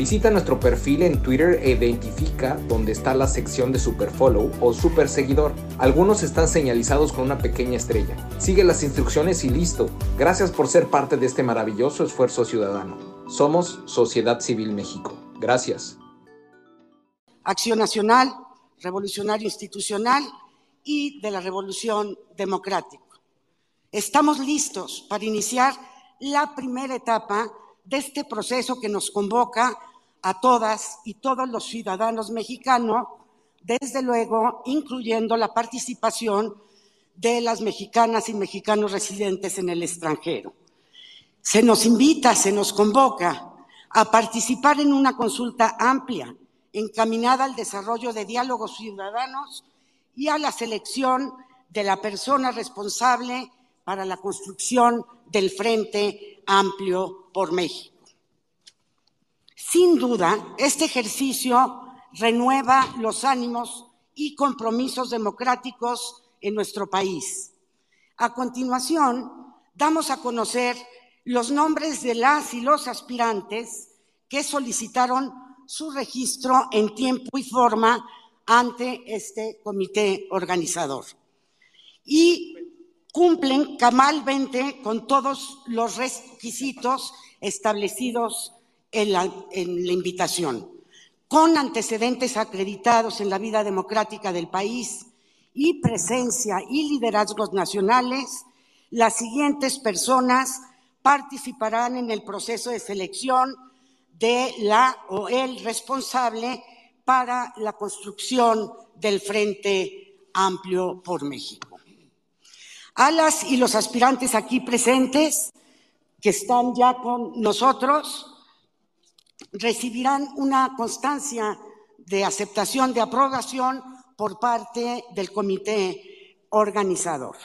Visita nuestro perfil en Twitter e identifica dónde está la sección de Superfollow o Super Seguidor. Algunos están señalizados con una pequeña estrella. Sigue las instrucciones y listo. Gracias por ser parte de este maravilloso esfuerzo ciudadano. Somos Sociedad Civil México. Gracias. Acción Nacional, Revolucionario Institucional y de la Revolución Democrática. Estamos listos para iniciar la primera etapa de este proceso que nos convoca a todas y todos los ciudadanos mexicanos, desde luego incluyendo la participación de las mexicanas y mexicanos residentes en el extranjero. Se nos invita, se nos convoca a participar en una consulta amplia, encaminada al desarrollo de diálogos ciudadanos y a la selección de la persona responsable para la construcción del Frente Amplio por México. Sin duda, este ejercicio renueva los ánimos y compromisos democráticos en nuestro país. A continuación, damos a conocer los nombres de las y los aspirantes que solicitaron su registro en tiempo y forma ante este comité organizador. Y cumplen cabalmente con todos los requisitos establecidos en la, invitación, con antecedentes acreditados en la vida democrática del país y presencia y liderazgos nacionales, las siguientes personas participarán en el proceso de selección de la o el responsable para la construcción del Frente Amplio por México. A las y los aspirantes aquí presentes que están ya con nosotros, recibirán una constancia de aceptación de aprobación por parte del comité organizador.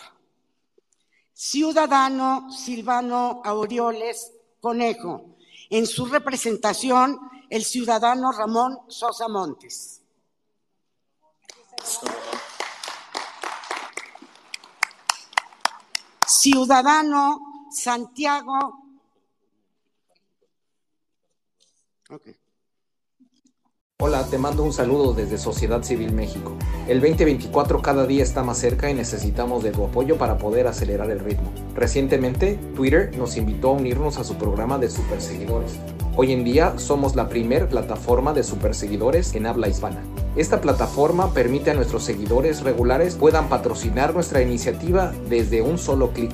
Ciudadano Silvano Aureoles Conejo. En su representación, el ciudadano Ramón Sosa Montes. Ciudadano Santiago. Hola, te mando un saludo desde Sociedad Civil México. El 2024 cada día está más cerca y necesitamos de tu apoyo para poder acelerar el ritmo. Recientemente, Twitter nos invitó a unirnos a su programa de superseguidores. Hoy en día somos la primer plataforma de superseguidores en habla hispana. Esta plataforma permite a nuestros seguidores regulares puedan patrocinar nuestra iniciativa desde un solo clic.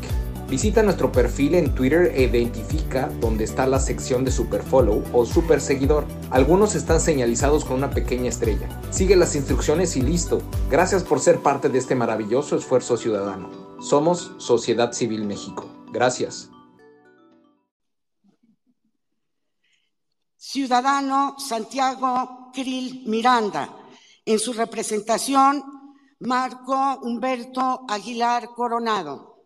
Visita nuestro perfil en Twitter e identifica dónde está la sección de Superfollow o Super Seguidor. Algunos están señalizados con una pequeña estrella. Sigue las instrucciones y listo. Gracias por ser parte de este maravilloso esfuerzo ciudadano. Somos Sociedad Civil México. Gracias. Ciudadano Santiago Krill Miranda. En su representación, Marco Humberto Aguilar Coronado.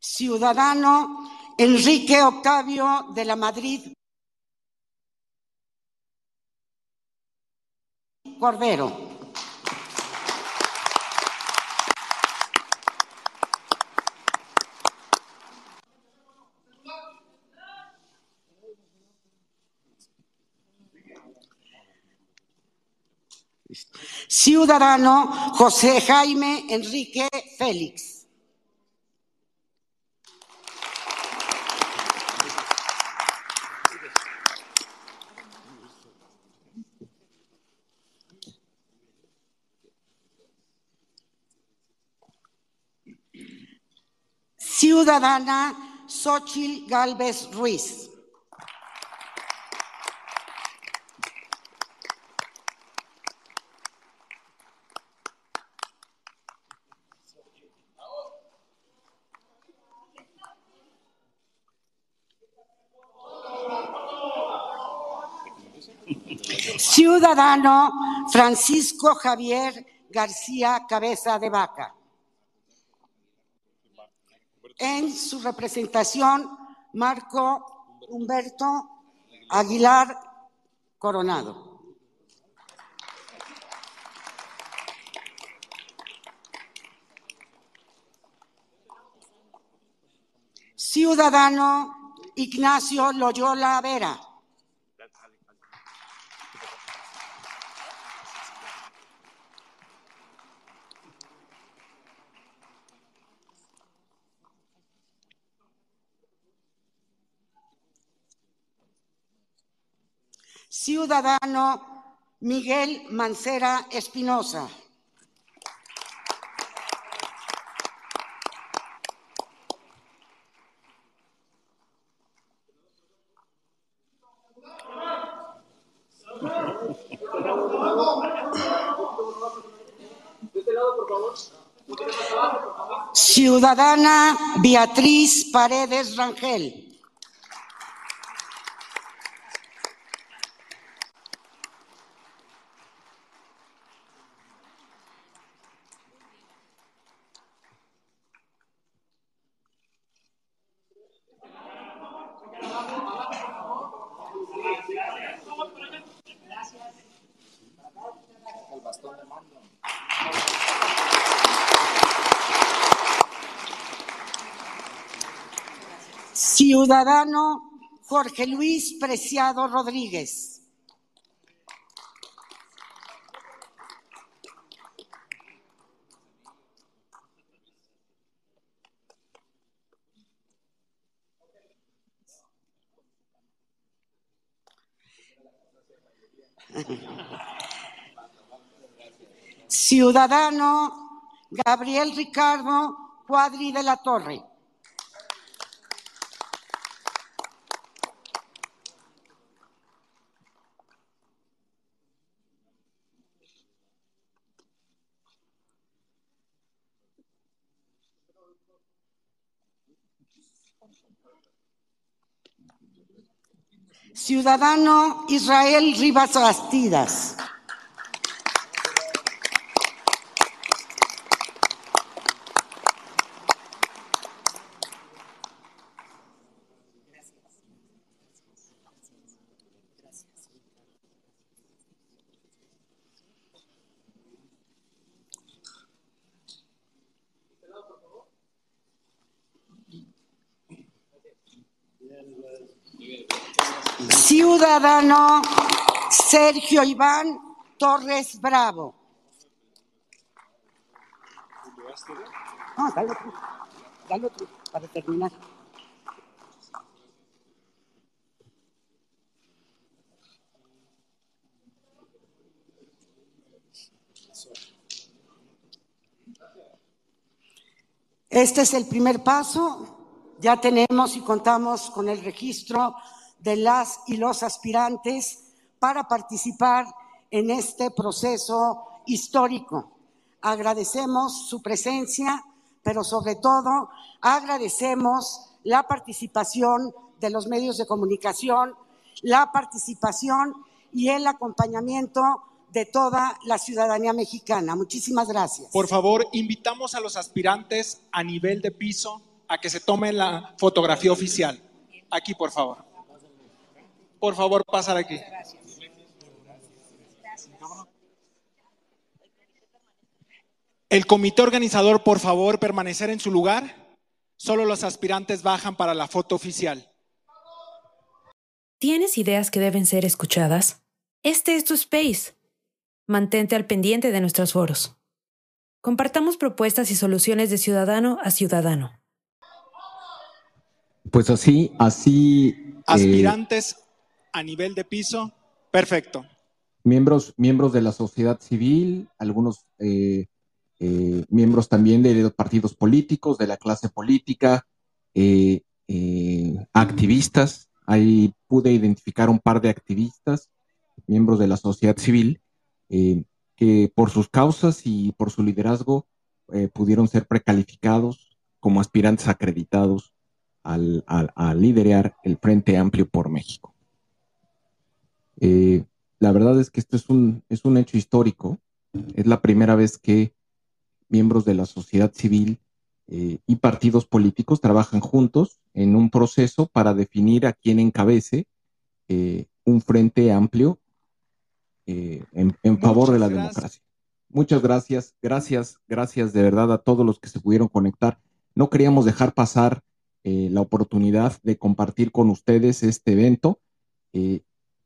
Ciudadano Enrique Octavio de la Madrid Cordero. Ciudadano José Jaime Enrique Félix. Ciudadana Xochil Galvez Ruiz. Ciudadano Francisco Javier García Cabeza de Vaca. En su representación, Marco Humberto Aguilar Coronado. Ciudadano Ignacio Loyola Vera. Ciudadano Miguel Mancera Espinosa. Ciudadana Beatriz Paredes Rangel. Ciudadano Jorge Luis Preciado Rodríguez. Ciudadano Gabriel Ricardo Cuadri de la Torre. Ciudadano Israel Rivas Bastidas. Ciudadano Sergio Iván Torres Bravo. No, dale otro, dale otro para terminar. Este es el primer paso. Ya tenemos y contamos con el registro de las y los aspirantes para participar en este proceso histórico. Agradecemos su presencia, pero sobre todo agradecemos la participación de los medios de comunicación, la participación y el acompañamiento de toda la ciudadanía mexicana. Muchísimas gracias. Por favor, invitamos a los aspirantes a nivel de piso a que se tomen la fotografía oficial. Aquí, por favor. Por favor, pasar aquí. El comité organizador, por favor, permanecer en su lugar. Solo los aspirantes bajan para la foto oficial. ¿Tienes ideas que deben ser escuchadas? Este es tu space. Mantente al pendiente de nuestros foros. Compartamos propuestas y soluciones de ciudadano a ciudadano. Pues así, así. Eh, aspirantes a nivel de piso, perfecto. Miembros, miembros de la sociedad civil, algunos eh, eh, miembros también de los partidos políticos, de la clase política, eh, activistas. Ahí pude identificar un par de activistas, miembros de la sociedad civil, que por sus causas y por su liderazgo pudieron ser precalificados como aspirantes acreditados al, a liderar el Frente Amplio por México. Eh, la verdad es que esto es un, es un hecho histórico. Es la primera vez que miembros de la sociedad civil eh, y partidos políticos trabajan juntos en un proceso para definir a quién encabece eh, un frente amplio en, en, favor de la democracia. Muchas gracias, gracias, gracias de verdad a todos los que se pudieron conectar. No queríamos dejar pasar la oportunidad de compartir con ustedes este evento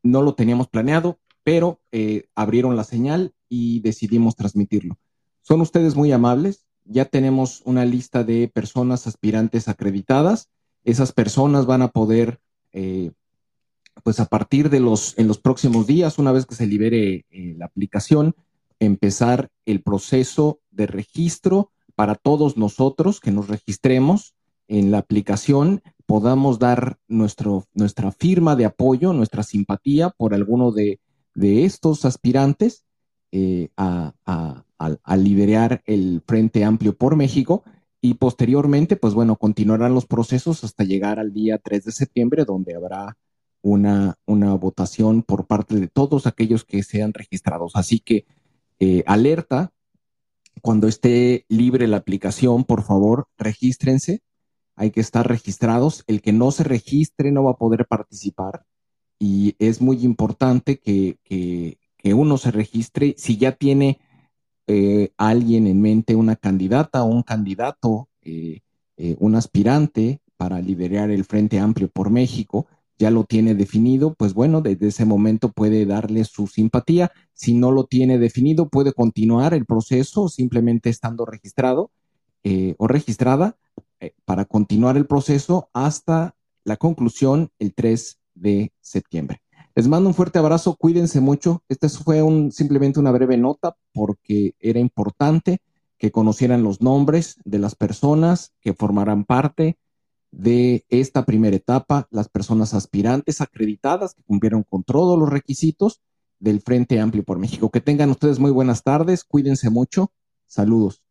no lo teníamos planeado, pero eh, abrieron la señal y decidimos transmitirlo. Son ustedes muy amables. Ya tenemos una lista de personas aspirantes acreditadas. Esas personas van a poder, eh, pues a partir de los, en los próximos días, una vez que se libere eh, la aplicación, empezar el proceso de registro para todos nosotros que nos registremos en la aplicación podamos dar nuestro, nuestra firma de apoyo, nuestra simpatía por alguno de, estos aspirantes eh, a, a, liderar el Frente Amplio por México y posteriormente, pues bueno, continuarán los procesos hasta llegar al día 3 de septiembre, donde habrá una, una votación por parte de todos aquellos que sean registrados. Así que eh, alerta, cuando esté libre la aplicación, por favor, regístrense hay que estar registrados. El que no se registre no va a poder participar y es muy importante que, uno se registre. Si ya tiene eh, alguien en mente, una candidata o un candidato, eh, eh, un aspirante para liderar el Frente Amplio por México, ya lo tiene definido, pues bueno, desde ese momento puede darle su simpatía. Si no lo tiene definido, puede continuar el proceso simplemente estando registrado o registrada eh, para continuar el proceso hasta la conclusión el 3 de septiembre. Les mando un fuerte abrazo, cuídense mucho. Esta fue simplemente una breve nota porque era importante que conocieran los nombres de las personas que formarán parte de esta primera etapa, las personas aspirantes acreditadas que cumplieron con todos los requisitos del Frente Amplio por México. Que tengan ustedes muy buenas tardes, cuídense mucho, saludos.